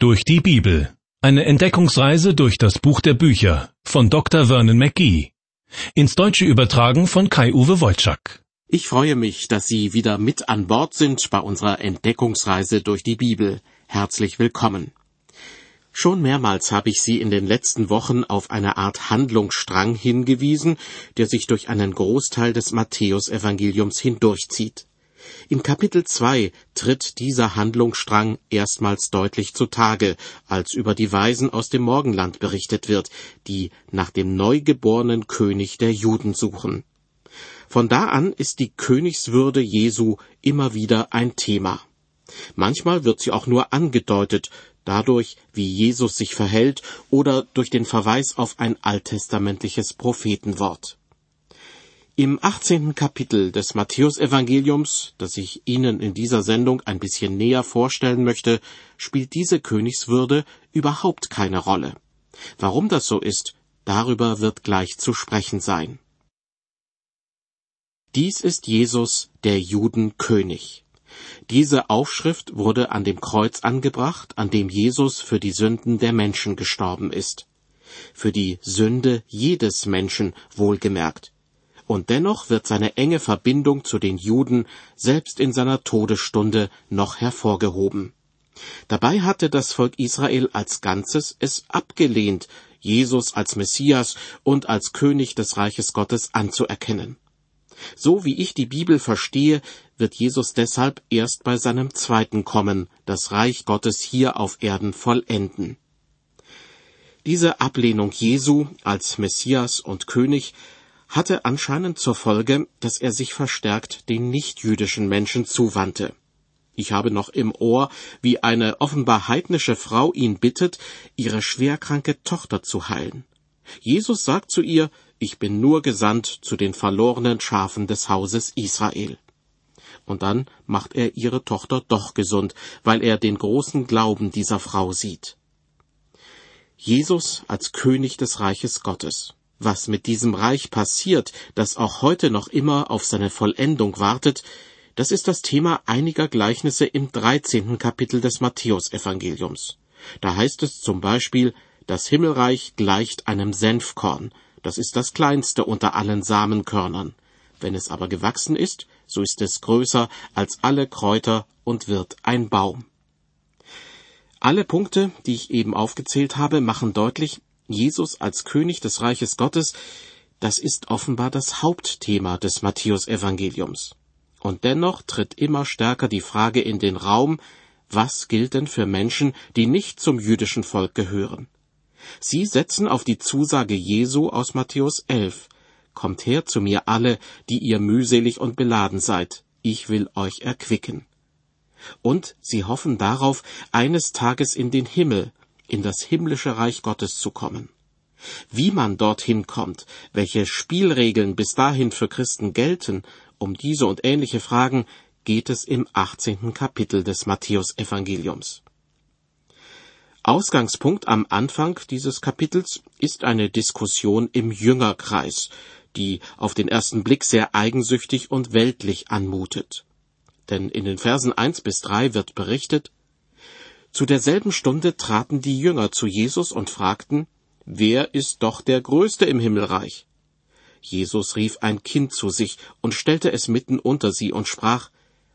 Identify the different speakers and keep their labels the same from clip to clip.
Speaker 1: Durch die Bibel. Eine Entdeckungsreise durch das Buch der Bücher von Dr. Vernon McGee. Ins Deutsche übertragen von Kai-Uwe Wolczak.
Speaker 2: Ich freue mich, dass Sie wieder mit an Bord sind bei unserer Entdeckungsreise durch die Bibel. Herzlich willkommen. Schon mehrmals habe ich Sie in den letzten Wochen auf eine Art Handlungsstrang hingewiesen, der sich durch einen Großteil des Matthäusevangeliums hindurchzieht. In Kapitel 2 tritt dieser Handlungsstrang erstmals deutlich zutage, als über die Weisen aus dem Morgenland berichtet wird, die nach dem neugeborenen König der Juden suchen. Von da an ist die Königswürde Jesu immer wieder ein Thema. Manchmal wird sie auch nur angedeutet, dadurch, wie Jesus sich verhält oder durch den Verweis auf ein alttestamentliches Prophetenwort. Im 18. Kapitel des Matthäusevangeliums, das ich Ihnen in dieser Sendung ein bisschen näher vorstellen möchte, spielt diese Königswürde überhaupt keine Rolle. Warum das so ist, darüber wird gleich zu sprechen sein. Dies ist Jesus, der Judenkönig. Diese Aufschrift wurde an dem Kreuz angebracht, an dem Jesus für die Sünden der Menschen gestorben ist. Für die Sünde jedes Menschen wohlgemerkt und dennoch wird seine enge Verbindung zu den Juden selbst in seiner Todesstunde noch hervorgehoben. Dabei hatte das Volk Israel als Ganzes es abgelehnt, Jesus als Messias und als König des Reiches Gottes anzuerkennen. So wie ich die Bibel verstehe, wird Jesus deshalb erst bei seinem zweiten Kommen das Reich Gottes hier auf Erden vollenden. Diese Ablehnung Jesu als Messias und König hatte anscheinend zur Folge, dass er sich verstärkt den nichtjüdischen Menschen zuwandte. Ich habe noch im Ohr, wie eine offenbar heidnische Frau ihn bittet, ihre schwerkranke Tochter zu heilen. Jesus sagt zu ihr, ich bin nur gesandt zu den verlorenen Schafen des Hauses Israel. Und dann macht er ihre Tochter doch gesund, weil er den großen Glauben dieser Frau sieht. Jesus als König des Reiches Gottes was mit diesem Reich passiert, das auch heute noch immer auf seine Vollendung wartet, das ist das Thema einiger Gleichnisse im 13. Kapitel des Matthäusevangeliums. Da heißt es zum Beispiel, das Himmelreich gleicht einem Senfkorn, das ist das kleinste unter allen Samenkörnern. Wenn es aber gewachsen ist, so ist es größer als alle Kräuter und wird ein Baum. Alle Punkte, die ich eben aufgezählt habe, machen deutlich, Jesus als König des Reiches Gottes, das ist offenbar das Hauptthema des Matthäusevangeliums. Und dennoch tritt immer stärker die Frage in den Raum, was gilt denn für Menschen, die nicht zum jüdischen Volk gehören? Sie setzen auf die Zusage Jesu aus Matthäus 11. Kommt her zu mir alle, die ihr mühselig und beladen seid, ich will euch erquicken. Und sie hoffen darauf, eines Tages in den Himmel, in das himmlische Reich Gottes zu kommen. Wie man dorthin kommt, welche Spielregeln bis dahin für Christen gelten, um diese und ähnliche Fragen geht es im 18. Kapitel des Matthäusevangeliums. Ausgangspunkt am Anfang dieses Kapitels ist eine Diskussion im Jüngerkreis, die auf den ersten Blick sehr eigensüchtig und weltlich anmutet. Denn in den Versen eins bis drei wird berichtet, zu derselben Stunde traten die Jünger zu Jesus und fragten, Wer ist doch der Größte im Himmelreich? Jesus rief ein Kind zu sich und stellte es mitten unter sie und sprach,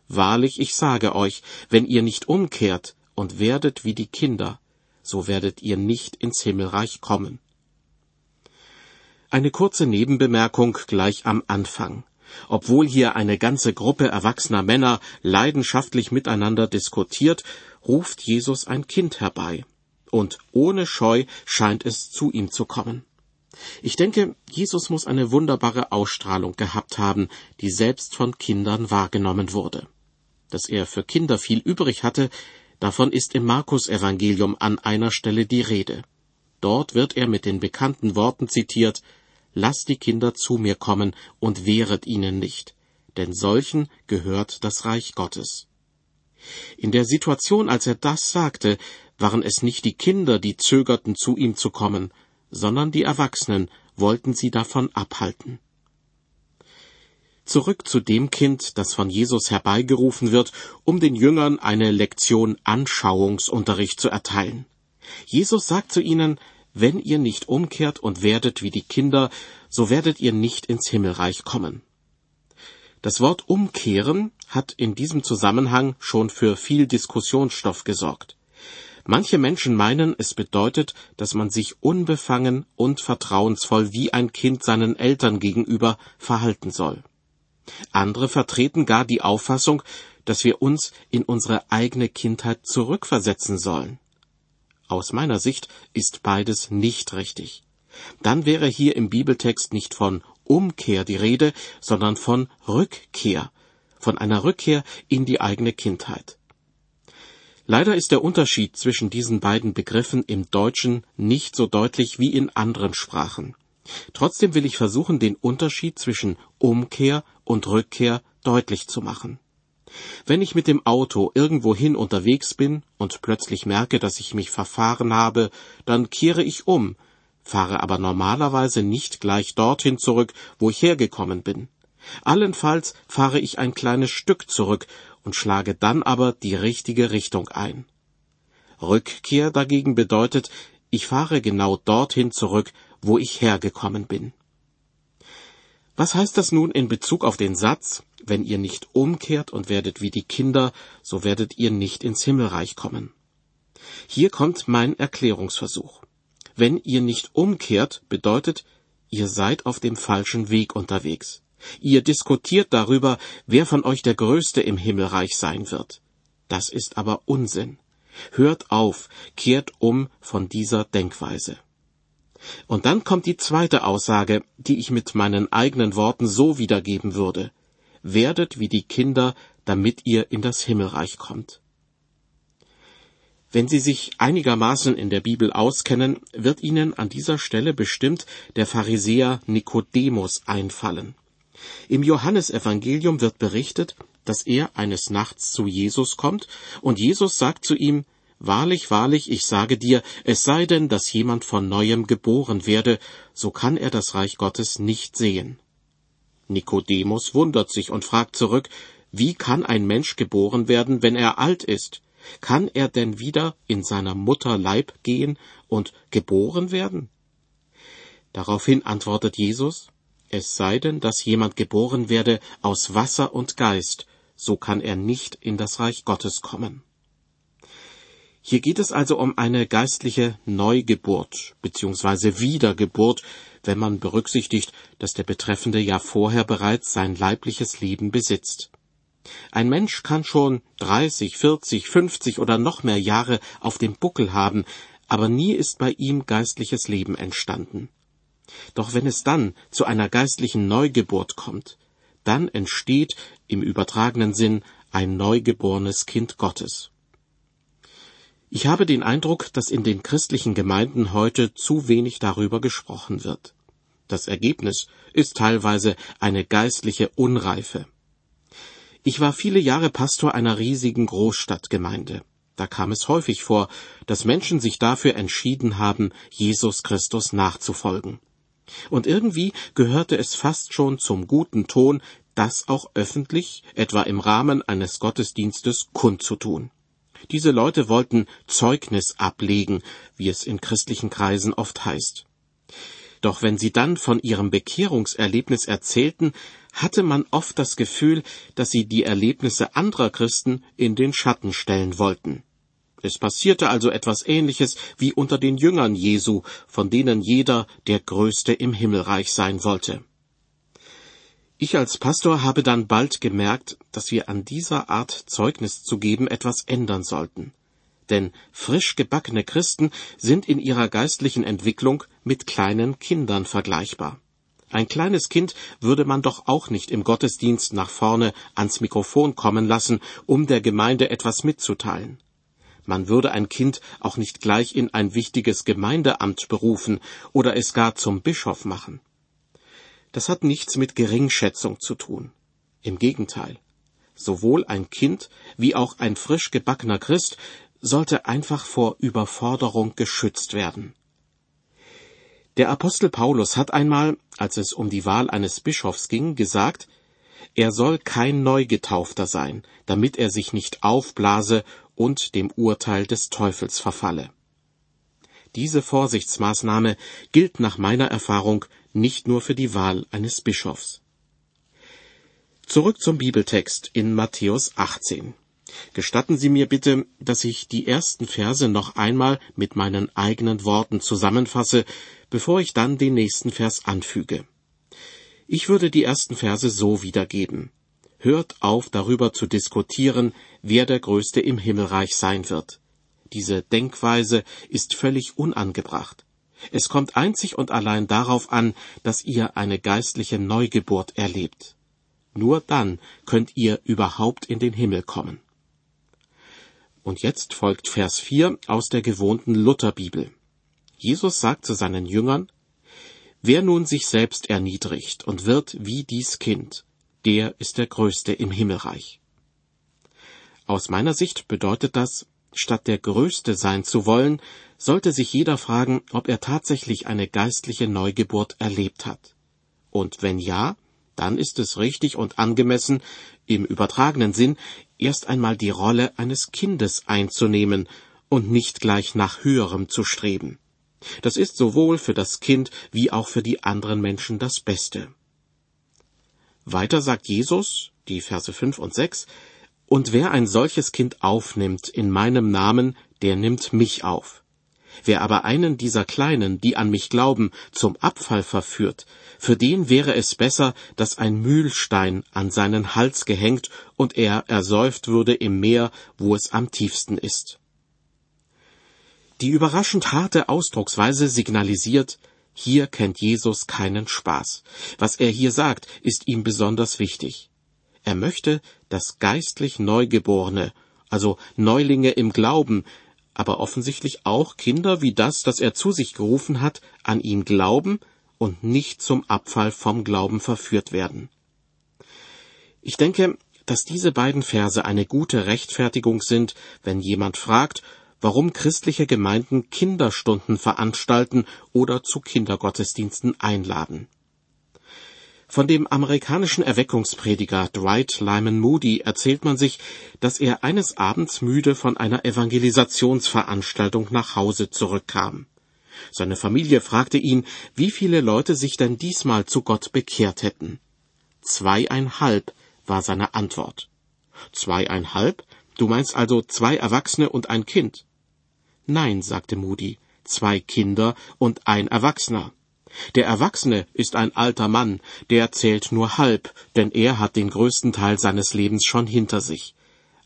Speaker 2: Wahrlich, ich sage euch, wenn ihr nicht umkehrt und werdet wie die Kinder, so werdet ihr nicht ins Himmelreich kommen. Eine kurze Nebenbemerkung gleich am Anfang. Obwohl hier eine ganze Gruppe erwachsener Männer leidenschaftlich miteinander diskutiert, ruft Jesus ein Kind herbei. Und ohne Scheu scheint es zu ihm zu kommen. Ich denke, Jesus muss eine wunderbare Ausstrahlung gehabt haben, die selbst von Kindern wahrgenommen wurde. Dass er für Kinder viel übrig hatte, davon ist im Markus Evangelium an einer Stelle die Rede. Dort wird er mit den bekannten Worten zitiert, Lasst die Kinder zu mir kommen und wehret ihnen nicht, denn solchen gehört das Reich Gottes. In der Situation, als er das sagte, waren es nicht die Kinder, die zögerten, zu ihm zu kommen, sondern die Erwachsenen wollten sie davon abhalten. Zurück zu dem Kind, das von Jesus herbeigerufen wird, um den Jüngern eine Lektion Anschauungsunterricht zu erteilen. Jesus sagt zu ihnen, wenn ihr nicht umkehrt und werdet wie die Kinder, so werdet ihr nicht ins Himmelreich kommen. Das Wort umkehren hat in diesem Zusammenhang schon für viel Diskussionsstoff gesorgt. Manche Menschen meinen, es bedeutet, dass man sich unbefangen und vertrauensvoll wie ein Kind seinen Eltern gegenüber verhalten soll. Andere vertreten gar die Auffassung, dass wir uns in unsere eigene Kindheit zurückversetzen sollen. Aus meiner Sicht ist beides nicht richtig. Dann wäre hier im Bibeltext nicht von Umkehr die Rede, sondern von Rückkehr, von einer Rückkehr in die eigene Kindheit. Leider ist der Unterschied zwischen diesen beiden Begriffen im Deutschen nicht so deutlich wie in anderen Sprachen. Trotzdem will ich versuchen, den Unterschied zwischen Umkehr und Rückkehr deutlich zu machen. Wenn ich mit dem Auto irgendwohin unterwegs bin und plötzlich merke, dass ich mich verfahren habe, dann kehre ich um, fahre aber normalerweise nicht gleich dorthin zurück, wo ich hergekommen bin. Allenfalls fahre ich ein kleines Stück zurück und schlage dann aber die richtige Richtung ein. Rückkehr dagegen bedeutet, ich fahre genau dorthin zurück, wo ich hergekommen bin. Was heißt das nun in Bezug auf den Satz, wenn ihr nicht umkehrt und werdet wie die Kinder, so werdet ihr nicht ins Himmelreich kommen? Hier kommt mein Erklärungsversuch. Wenn ihr nicht umkehrt, bedeutet, ihr seid auf dem falschen Weg unterwegs. Ihr diskutiert darüber, wer von euch der Größte im Himmelreich sein wird. Das ist aber Unsinn. Hört auf, kehrt um von dieser Denkweise. Und dann kommt die zweite Aussage, die ich mit meinen eigenen Worten so wiedergeben würde. Werdet wie die Kinder, damit ihr in das Himmelreich kommt. Wenn Sie sich einigermaßen in der Bibel auskennen, wird Ihnen an dieser Stelle bestimmt der Pharisäer Nikodemus einfallen. Im Johannesevangelium wird berichtet, dass er eines Nachts zu Jesus kommt, und Jesus sagt zu ihm, Wahrlich, wahrlich, ich sage dir, es sei denn, dass jemand von neuem geboren werde, so kann er das Reich Gottes nicht sehen. Nikodemus wundert sich und fragt zurück, wie kann ein Mensch geboren werden, wenn er alt ist? Kann er denn wieder in seiner Mutter Leib gehen und geboren werden? Daraufhin antwortet Jesus, es sei denn, dass jemand geboren werde aus Wasser und Geist, so kann er nicht in das Reich Gottes kommen. Hier geht es also um eine geistliche Neugeburt bzw. Wiedergeburt, wenn man berücksichtigt, dass der Betreffende ja vorher bereits sein leibliches Leben besitzt. Ein Mensch kann schon 30, 40, 50 oder noch mehr Jahre auf dem Buckel haben, aber nie ist bei ihm geistliches Leben entstanden. Doch wenn es dann zu einer geistlichen Neugeburt kommt, dann entsteht im übertragenen Sinn ein neugeborenes Kind Gottes. Ich habe den Eindruck, dass in den christlichen Gemeinden heute zu wenig darüber gesprochen wird. Das Ergebnis ist teilweise eine geistliche Unreife. Ich war viele Jahre Pastor einer riesigen Großstadtgemeinde. Da kam es häufig vor, dass Menschen sich dafür entschieden haben, Jesus Christus nachzufolgen. Und irgendwie gehörte es fast schon zum guten Ton, das auch öffentlich, etwa im Rahmen eines Gottesdienstes, kundzutun. Diese Leute wollten Zeugnis ablegen, wie es in christlichen Kreisen oft heißt. Doch wenn sie dann von ihrem Bekehrungserlebnis erzählten, hatte man oft das Gefühl, dass sie die Erlebnisse anderer Christen in den Schatten stellen wollten. Es passierte also etwas Ähnliches wie unter den Jüngern Jesu, von denen jeder der Größte im Himmelreich sein wollte. Ich als Pastor habe dann bald gemerkt, dass wir an dieser Art Zeugnis zu geben etwas ändern sollten. Denn frisch gebackene Christen sind in ihrer geistlichen Entwicklung mit kleinen Kindern vergleichbar. Ein kleines Kind würde man doch auch nicht im Gottesdienst nach vorne ans Mikrofon kommen lassen, um der Gemeinde etwas mitzuteilen. Man würde ein Kind auch nicht gleich in ein wichtiges Gemeindeamt berufen oder es gar zum Bischof machen. Das hat nichts mit Geringschätzung zu tun. Im Gegenteil. Sowohl ein Kind wie auch ein frisch gebackener Christ sollte einfach vor Überforderung geschützt werden. Der Apostel Paulus hat einmal, als es um die Wahl eines Bischofs ging, gesagt, Er soll kein Neugetaufter sein, damit er sich nicht aufblase und dem Urteil des Teufels verfalle. Diese Vorsichtsmaßnahme gilt nach meiner Erfahrung nicht nur für die Wahl eines Bischofs. Zurück zum Bibeltext in Matthäus 18. Gestatten Sie mir bitte, dass ich die ersten Verse noch einmal mit meinen eigenen Worten zusammenfasse, bevor ich dann den nächsten Vers anfüge. Ich würde die ersten Verse so wiedergeben. Hört auf, darüber zu diskutieren, wer der Größte im Himmelreich sein wird. Diese Denkweise ist völlig unangebracht. Es kommt einzig und allein darauf an, dass ihr eine geistliche Neugeburt erlebt. Nur dann könnt ihr überhaupt in den Himmel kommen. Und jetzt folgt Vers 4 aus der gewohnten Lutherbibel. Jesus sagt zu seinen Jüngern, Wer nun sich selbst erniedrigt und wird wie dies Kind, der ist der Größte im Himmelreich. Aus meiner Sicht bedeutet das, statt der Größte sein zu wollen, sollte sich jeder fragen, ob er tatsächlich eine geistliche Neugeburt erlebt hat. Und wenn ja, dann ist es richtig und angemessen, im übertragenen Sinn, erst einmal die Rolle eines Kindes einzunehmen und nicht gleich nach höherem zu streben. Das ist sowohl für das Kind wie auch für die anderen Menschen das Beste. Weiter sagt Jesus, die Verse 5 und 6, Und wer ein solches Kind aufnimmt in meinem Namen, der nimmt mich auf. Wer aber einen dieser Kleinen, die an mich glauben, zum Abfall verführt, für den wäre es besser, dass ein Mühlstein an seinen Hals gehängt und er ersäuft würde im Meer, wo es am tiefsten ist. Die überraschend harte Ausdrucksweise signalisiert, hier kennt Jesus keinen Spaß. Was er hier sagt, ist ihm besonders wichtig. Er möchte, dass geistlich Neugeborene, also Neulinge im Glauben, aber offensichtlich auch Kinder wie das, das er zu sich gerufen hat, an ihn glauben und nicht zum Abfall vom Glauben verführt werden. Ich denke, dass diese beiden Verse eine gute Rechtfertigung sind, wenn jemand fragt, warum christliche Gemeinden Kinderstunden veranstalten oder zu Kindergottesdiensten einladen. Von dem amerikanischen Erweckungsprediger Dwight Lyman Moody erzählt man sich, dass er eines Abends müde von einer Evangelisationsveranstaltung nach Hause zurückkam. Seine Familie fragte ihn, wie viele Leute sich denn diesmal zu Gott bekehrt hätten. Zweieinhalb war seine Antwort. Zweieinhalb? Du meinst also zwei Erwachsene und ein Kind? Nein, sagte Moody, zwei Kinder und ein Erwachsener. Der Erwachsene ist ein alter Mann, der zählt nur halb, denn er hat den größten Teil seines Lebens schon hinter sich.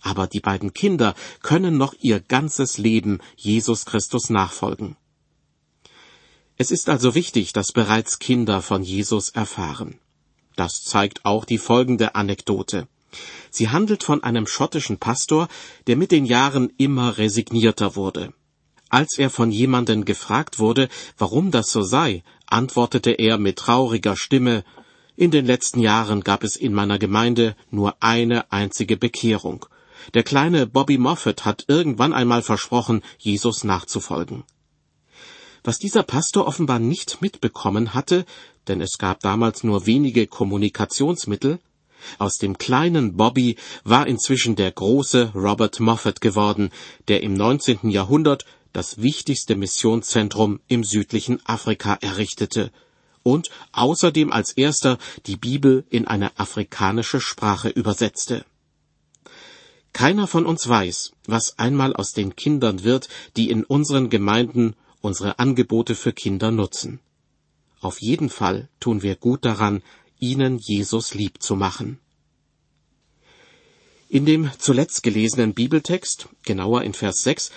Speaker 2: Aber die beiden Kinder können noch ihr ganzes Leben Jesus Christus nachfolgen. Es ist also wichtig, dass bereits Kinder von Jesus erfahren. Das zeigt auch die folgende Anekdote. Sie handelt von einem schottischen Pastor, der mit den Jahren immer resignierter wurde. Als er von jemanden gefragt wurde, warum das so sei, antwortete er mit trauriger Stimme In den letzten Jahren gab es in meiner Gemeinde nur eine einzige Bekehrung. Der kleine Bobby Moffat hat irgendwann einmal versprochen, Jesus nachzufolgen. Was dieser Pastor offenbar nicht mitbekommen hatte, denn es gab damals nur wenige Kommunikationsmittel, aus dem kleinen Bobby war inzwischen der große Robert Moffat geworden, der im 19. Jahrhundert das wichtigste Missionszentrum im südlichen Afrika errichtete und außerdem als erster die Bibel in eine afrikanische Sprache übersetzte. Keiner von uns weiß, was einmal aus den Kindern wird, die in unseren Gemeinden unsere Angebote für Kinder nutzen. Auf jeden Fall tun wir gut daran, ihnen Jesus lieb zu machen. In dem zuletzt gelesenen Bibeltext, genauer in Vers 6,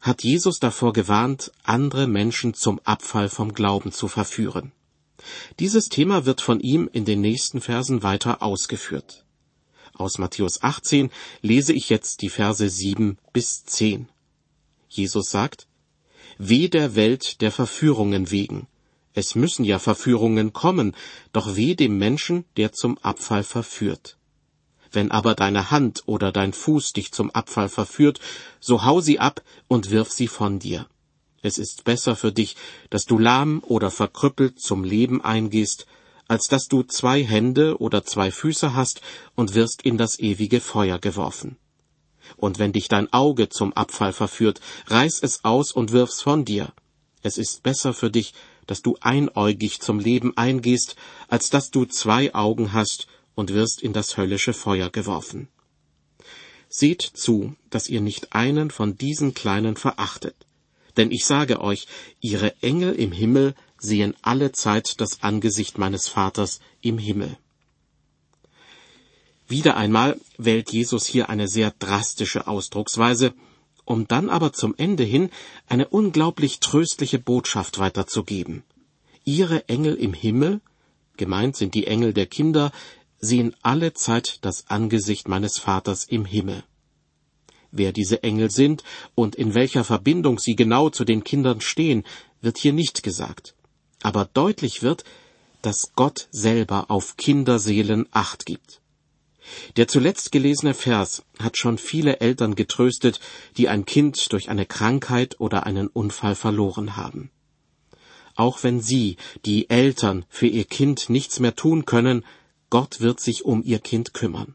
Speaker 2: hat Jesus davor gewarnt, andere Menschen zum Abfall vom Glauben zu verführen. Dieses Thema wird von ihm in den nächsten Versen weiter ausgeführt. Aus Matthäus 18 lese ich jetzt die Verse 7 bis 10. Jesus sagt, Weh der Welt der Verführungen wegen. Es müssen ja Verführungen kommen, doch weh dem Menschen, der zum Abfall verführt. Wenn aber deine Hand oder dein Fuß dich zum Abfall verführt, so hau sie ab und wirf sie von dir. Es ist besser für dich, dass du lahm oder verkrüppelt zum Leben eingehst, als dass du zwei Hände oder zwei Füße hast und wirst in das ewige Feuer geworfen. Und wenn dich dein Auge zum Abfall verführt, reiß es aus und wirf's von dir. Es ist besser für dich, dass du einäugig zum Leben eingehst, als dass du zwei Augen hast und wirst in das höllische Feuer geworfen. Seht zu, dass ihr nicht einen von diesen Kleinen verachtet. Denn ich sage euch, ihre Engel im Himmel sehen alle Zeit das Angesicht meines Vaters im Himmel. Wieder einmal wählt Jesus hier eine sehr drastische Ausdrucksweise, um dann aber zum Ende hin eine unglaublich tröstliche Botschaft weiterzugeben. Ihre Engel im Himmel, gemeint sind die Engel der Kinder, sehen alle Zeit das Angesicht meines Vaters im Himmel. Wer diese Engel sind und in welcher Verbindung sie genau zu den Kindern stehen, wird hier nicht gesagt. Aber deutlich wird, dass Gott selber auf Kinderseelen acht gibt. Der zuletzt gelesene Vers hat schon viele Eltern getröstet, die ein Kind durch eine Krankheit oder einen Unfall verloren haben. Auch wenn Sie, die Eltern, für Ihr Kind nichts mehr tun können, Gott wird sich um Ihr Kind kümmern.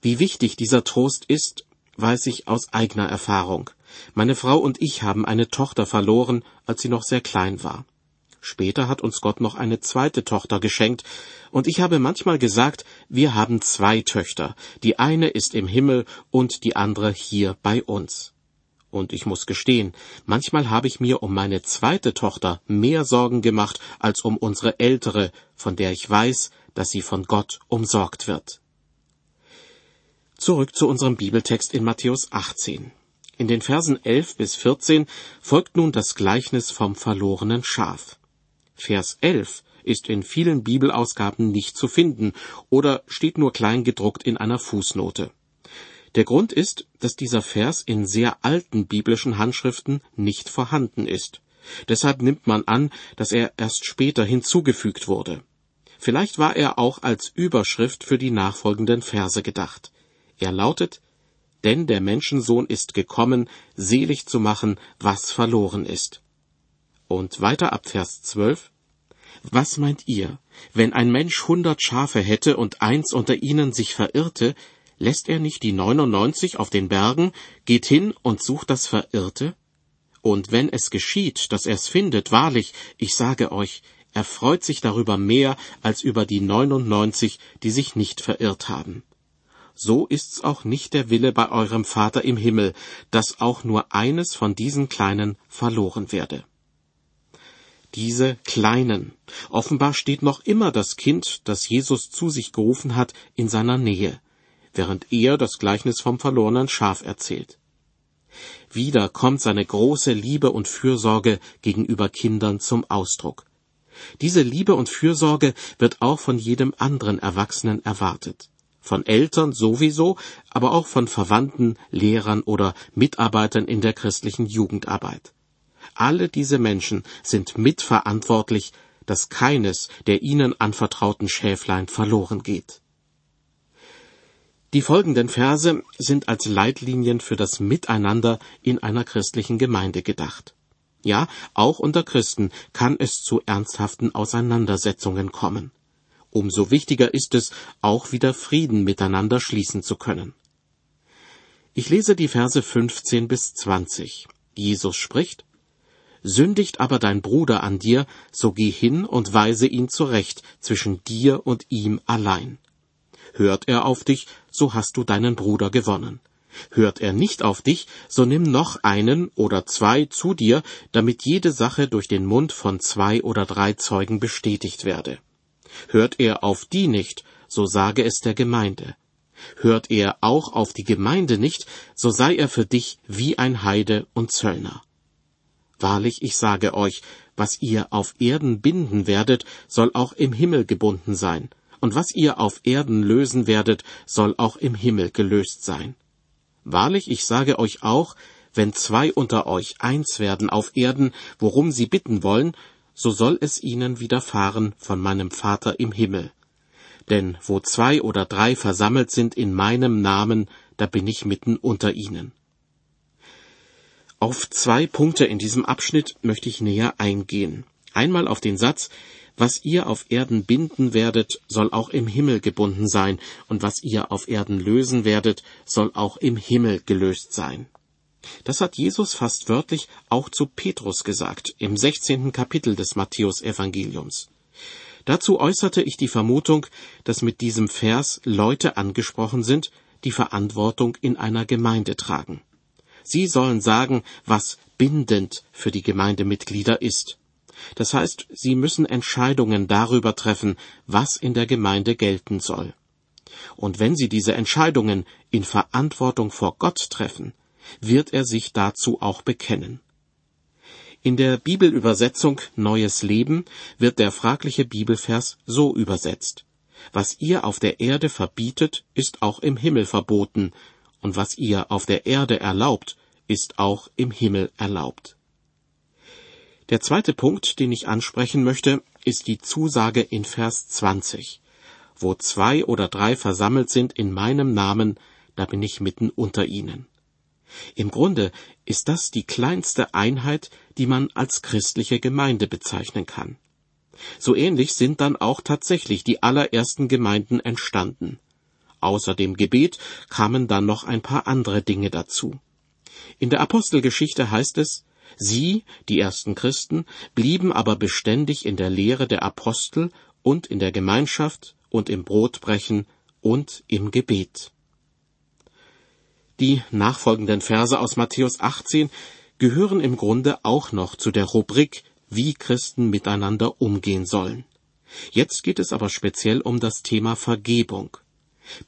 Speaker 2: Wie wichtig dieser Trost ist, weiß ich aus eigener Erfahrung. Meine Frau und ich haben eine Tochter verloren, als sie noch sehr klein war. Später hat uns Gott noch eine zweite Tochter geschenkt, und ich habe manchmal gesagt, wir haben zwei Töchter, die eine ist im Himmel und die andere hier bei uns. Und ich muss gestehen, manchmal habe ich mir um meine zweite Tochter mehr Sorgen gemacht als um unsere ältere, von der ich weiß, dass sie von Gott umsorgt wird. Zurück zu unserem Bibeltext in Matthäus 18. In den Versen 11 bis 14 folgt nun das Gleichnis vom verlorenen Schaf. Vers 11 ist in vielen Bibelausgaben nicht zu finden oder steht nur klein gedruckt in einer Fußnote. Der Grund ist, dass dieser Vers in sehr alten biblischen Handschriften nicht vorhanden ist. Deshalb nimmt man an, dass er erst später hinzugefügt wurde. Vielleicht war er auch als Überschrift für die nachfolgenden Verse gedacht. Er lautet, denn der Menschensohn ist gekommen, selig zu machen, was verloren ist. Und weiter ab Vers 12. Was meint ihr, wenn ein Mensch hundert Schafe hätte und eins unter ihnen sich verirrte, lässt er nicht die neunundneunzig auf den Bergen, geht hin und sucht das Verirrte? Und wenn es geschieht, dass er's findet, wahrlich, ich sage euch, er freut sich darüber mehr als über die neunundneunzig, die sich nicht verirrt haben so ist's auch nicht der Wille bei eurem Vater im Himmel, dass auch nur eines von diesen Kleinen verloren werde. Diese Kleinen. Offenbar steht noch immer das Kind, das Jesus zu sich gerufen hat, in seiner Nähe, während er das Gleichnis vom verlorenen Schaf erzählt. Wieder kommt seine große Liebe und Fürsorge gegenüber Kindern zum Ausdruck. Diese Liebe und Fürsorge wird auch von jedem anderen Erwachsenen erwartet von Eltern sowieso, aber auch von Verwandten, Lehrern oder Mitarbeitern in der christlichen Jugendarbeit. Alle diese Menschen sind mitverantwortlich, dass keines der ihnen anvertrauten Schäflein verloren geht. Die folgenden Verse sind als Leitlinien für das Miteinander in einer christlichen Gemeinde gedacht. Ja, auch unter Christen kann es zu ernsthaften Auseinandersetzungen kommen umso wichtiger ist es, auch wieder Frieden miteinander schließen zu können. Ich lese die Verse 15 bis 20. Jesus spricht, Sündigt aber dein Bruder an dir, so geh hin und weise ihn zurecht zwischen dir und ihm allein. Hört er auf dich, so hast du deinen Bruder gewonnen. Hört er nicht auf dich, so nimm noch einen oder zwei zu dir, damit jede Sache durch den Mund von zwei oder drei Zeugen bestätigt werde. Hört er auf die nicht, so sage es der Gemeinde. Hört er auch auf die Gemeinde nicht, so sei er für dich wie ein Heide und Zöllner. Wahrlich, ich sage euch, was ihr auf Erden binden werdet, soll auch im Himmel gebunden sein, und was ihr auf Erden lösen werdet, soll auch im Himmel gelöst sein. Wahrlich, ich sage euch auch, wenn zwei unter euch eins werden auf Erden, worum sie bitten wollen, so soll es ihnen widerfahren von meinem Vater im Himmel. Denn wo zwei oder drei versammelt sind in meinem Namen, da bin ich mitten unter ihnen. Auf zwei Punkte in diesem Abschnitt möchte ich näher eingehen. Einmal auf den Satz, was ihr auf Erden binden werdet, soll auch im Himmel gebunden sein, und was ihr auf Erden lösen werdet, soll auch im Himmel gelöst sein. Das hat Jesus fast wörtlich auch zu Petrus gesagt, im 16. Kapitel des Matthäus-Evangeliums. Dazu äußerte ich die Vermutung, dass mit diesem Vers Leute angesprochen sind, die Verantwortung in einer Gemeinde tragen. Sie sollen sagen, was bindend für die Gemeindemitglieder ist. Das heißt, sie müssen Entscheidungen darüber treffen, was in der Gemeinde gelten soll. Und wenn sie diese Entscheidungen in Verantwortung vor Gott treffen, wird er sich dazu auch bekennen. In der Bibelübersetzung Neues Leben wird der fragliche Bibelvers so übersetzt. Was ihr auf der Erde verbietet, ist auch im Himmel verboten, und was ihr auf der Erde erlaubt, ist auch im Himmel erlaubt. Der zweite Punkt, den ich ansprechen möchte, ist die Zusage in Vers 20. Wo zwei oder drei versammelt sind in meinem Namen, da bin ich mitten unter ihnen. Im Grunde ist das die kleinste Einheit, die man als christliche Gemeinde bezeichnen kann. So ähnlich sind dann auch tatsächlich die allerersten Gemeinden entstanden. Außer dem Gebet kamen dann noch ein paar andere Dinge dazu. In der Apostelgeschichte heißt es, Sie, die ersten Christen, blieben aber beständig in der Lehre der Apostel und in der Gemeinschaft und im Brotbrechen und im Gebet. Die nachfolgenden Verse aus Matthäus 18 gehören im Grunde auch noch zu der Rubrik, wie Christen miteinander umgehen sollen. Jetzt geht es aber speziell um das Thema Vergebung.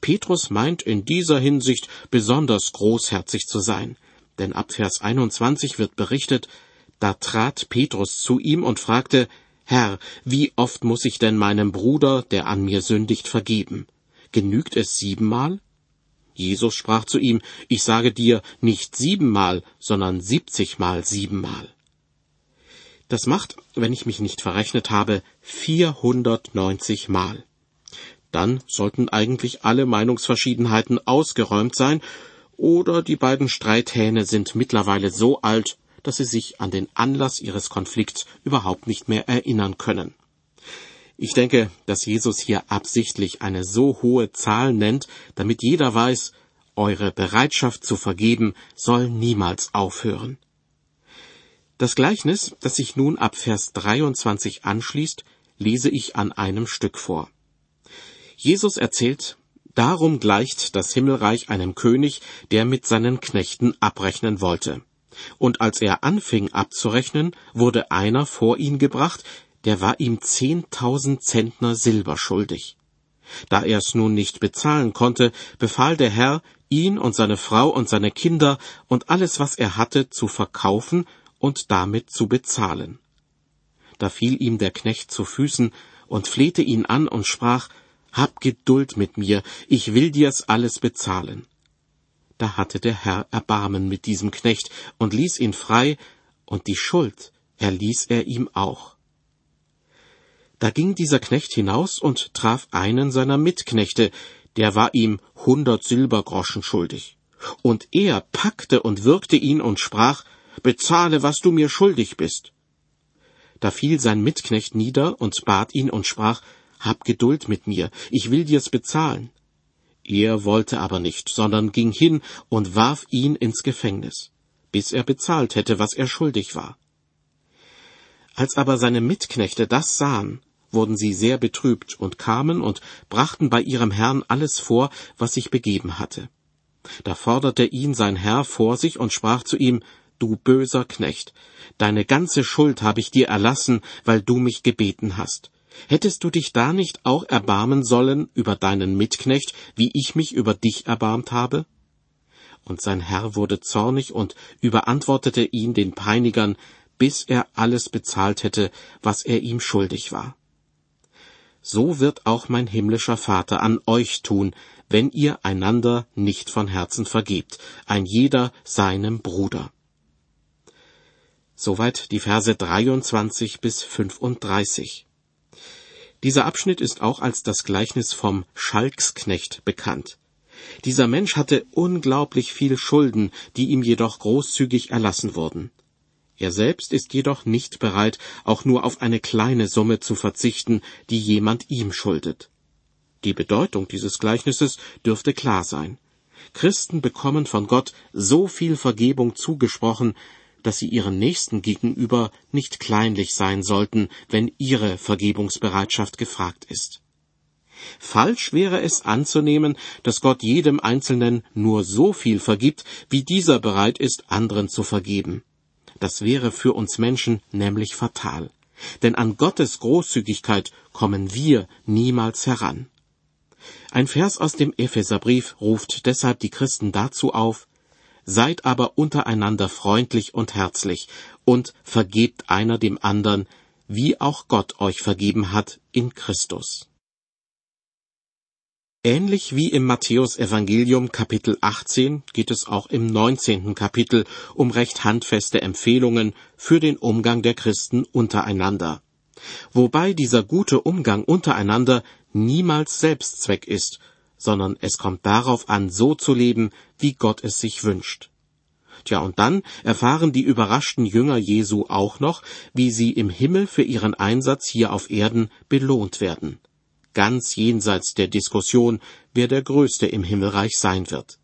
Speaker 2: Petrus meint in dieser Hinsicht besonders großherzig zu sein, denn ab Vers 21 wird berichtet, da trat Petrus zu ihm und fragte, Herr, wie oft muss ich denn meinem Bruder, der an mir sündigt, vergeben? Genügt es siebenmal? Jesus sprach zu ihm, Ich sage dir nicht siebenmal, sondern siebzigmal siebenmal. Das macht, wenn ich mich nicht verrechnet habe, vierhundertneunzig Mal. Dann sollten eigentlich alle Meinungsverschiedenheiten ausgeräumt sein oder die beiden Streithähne sind mittlerweile so alt, dass sie sich an den Anlass ihres Konflikts überhaupt nicht mehr erinnern können. Ich denke, dass Jesus hier absichtlich eine so hohe Zahl nennt, damit jeder weiß, eure Bereitschaft zu vergeben soll niemals aufhören. Das Gleichnis, das sich nun ab Vers 23 anschließt, lese ich an einem Stück vor. Jesus erzählt, Darum gleicht das Himmelreich einem König, der mit seinen Knechten abrechnen wollte. Und als er anfing abzurechnen, wurde einer vor ihn gebracht, der war ihm zehntausend Zentner Silber schuldig. Da er es nun nicht bezahlen konnte, befahl der Herr, ihn und seine Frau und seine Kinder und alles, was er hatte, zu verkaufen und damit zu bezahlen. Da fiel ihm der Knecht zu Füßen und flehte ihn an und sprach, hab Geduld mit mir, ich will dir's alles bezahlen. Da hatte der Herr Erbarmen mit diesem Knecht und ließ ihn frei, und die Schuld erließ er ihm auch. Da ging dieser Knecht hinaus und traf einen seiner Mitknechte, der war ihm hundert Silbergroschen schuldig. Und er packte und würgte ihn und sprach, Bezahle, was du mir schuldig bist. Da fiel sein Mitknecht nieder und bat ihn und sprach, hab Geduld mit mir, ich will dir's bezahlen. Er wollte aber nicht, sondern ging hin und warf ihn ins Gefängnis, bis er bezahlt hätte, was er schuldig war. Als aber seine Mitknechte das sahen, wurden sie sehr betrübt und kamen und brachten bei ihrem Herrn alles vor, was sich begeben hatte. Da forderte ihn sein Herr vor sich und sprach zu ihm, Du böser Knecht, deine ganze Schuld habe ich dir erlassen, weil du mich gebeten hast. Hättest du dich da nicht auch erbarmen sollen über deinen Mitknecht, wie ich mich über dich erbarmt habe? Und sein Herr wurde zornig und überantwortete ihn den Peinigern, bis er alles bezahlt hätte, was er ihm schuldig war. So wird auch mein himmlischer Vater an euch tun, wenn ihr einander nicht von Herzen vergebt, ein jeder seinem Bruder. Soweit die Verse 23 bis 35. Dieser Abschnitt ist auch als das Gleichnis vom Schalksknecht bekannt. Dieser Mensch hatte unglaublich viel Schulden, die ihm jedoch großzügig erlassen wurden. Er selbst ist jedoch nicht bereit, auch nur auf eine kleine Summe zu verzichten, die jemand ihm schuldet. Die Bedeutung dieses Gleichnisses dürfte klar sein. Christen bekommen von Gott so viel Vergebung zugesprochen, dass sie ihren Nächsten gegenüber nicht kleinlich sein sollten, wenn ihre Vergebungsbereitschaft gefragt ist. Falsch wäre es anzunehmen, dass Gott jedem Einzelnen nur so viel vergibt, wie dieser bereit ist, anderen zu vergeben. Das wäre für uns Menschen nämlich fatal. Denn an Gottes Großzügigkeit kommen wir niemals heran. Ein Vers aus dem Epheserbrief ruft deshalb die Christen dazu auf, Seid aber untereinander freundlich und herzlich und vergebt einer dem anderen, wie auch Gott euch vergeben hat in Christus. Ähnlich wie im Matthäusevangelium Kapitel 18 geht es auch im 19. Kapitel um recht handfeste Empfehlungen für den Umgang der Christen untereinander. Wobei dieser gute Umgang untereinander niemals Selbstzweck ist, sondern es kommt darauf an, so zu leben, wie Gott es sich wünscht. Tja, und dann erfahren die überraschten Jünger Jesu auch noch, wie sie im Himmel für ihren Einsatz hier auf Erden belohnt werden ganz jenseits der Diskussion, wer der Größte im Himmelreich sein wird.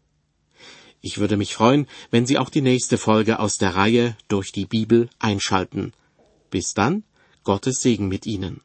Speaker 2: Ich würde mich freuen, wenn Sie auch die nächste Folge aus der Reihe durch die Bibel einschalten. Bis dann, Gottes Segen mit Ihnen.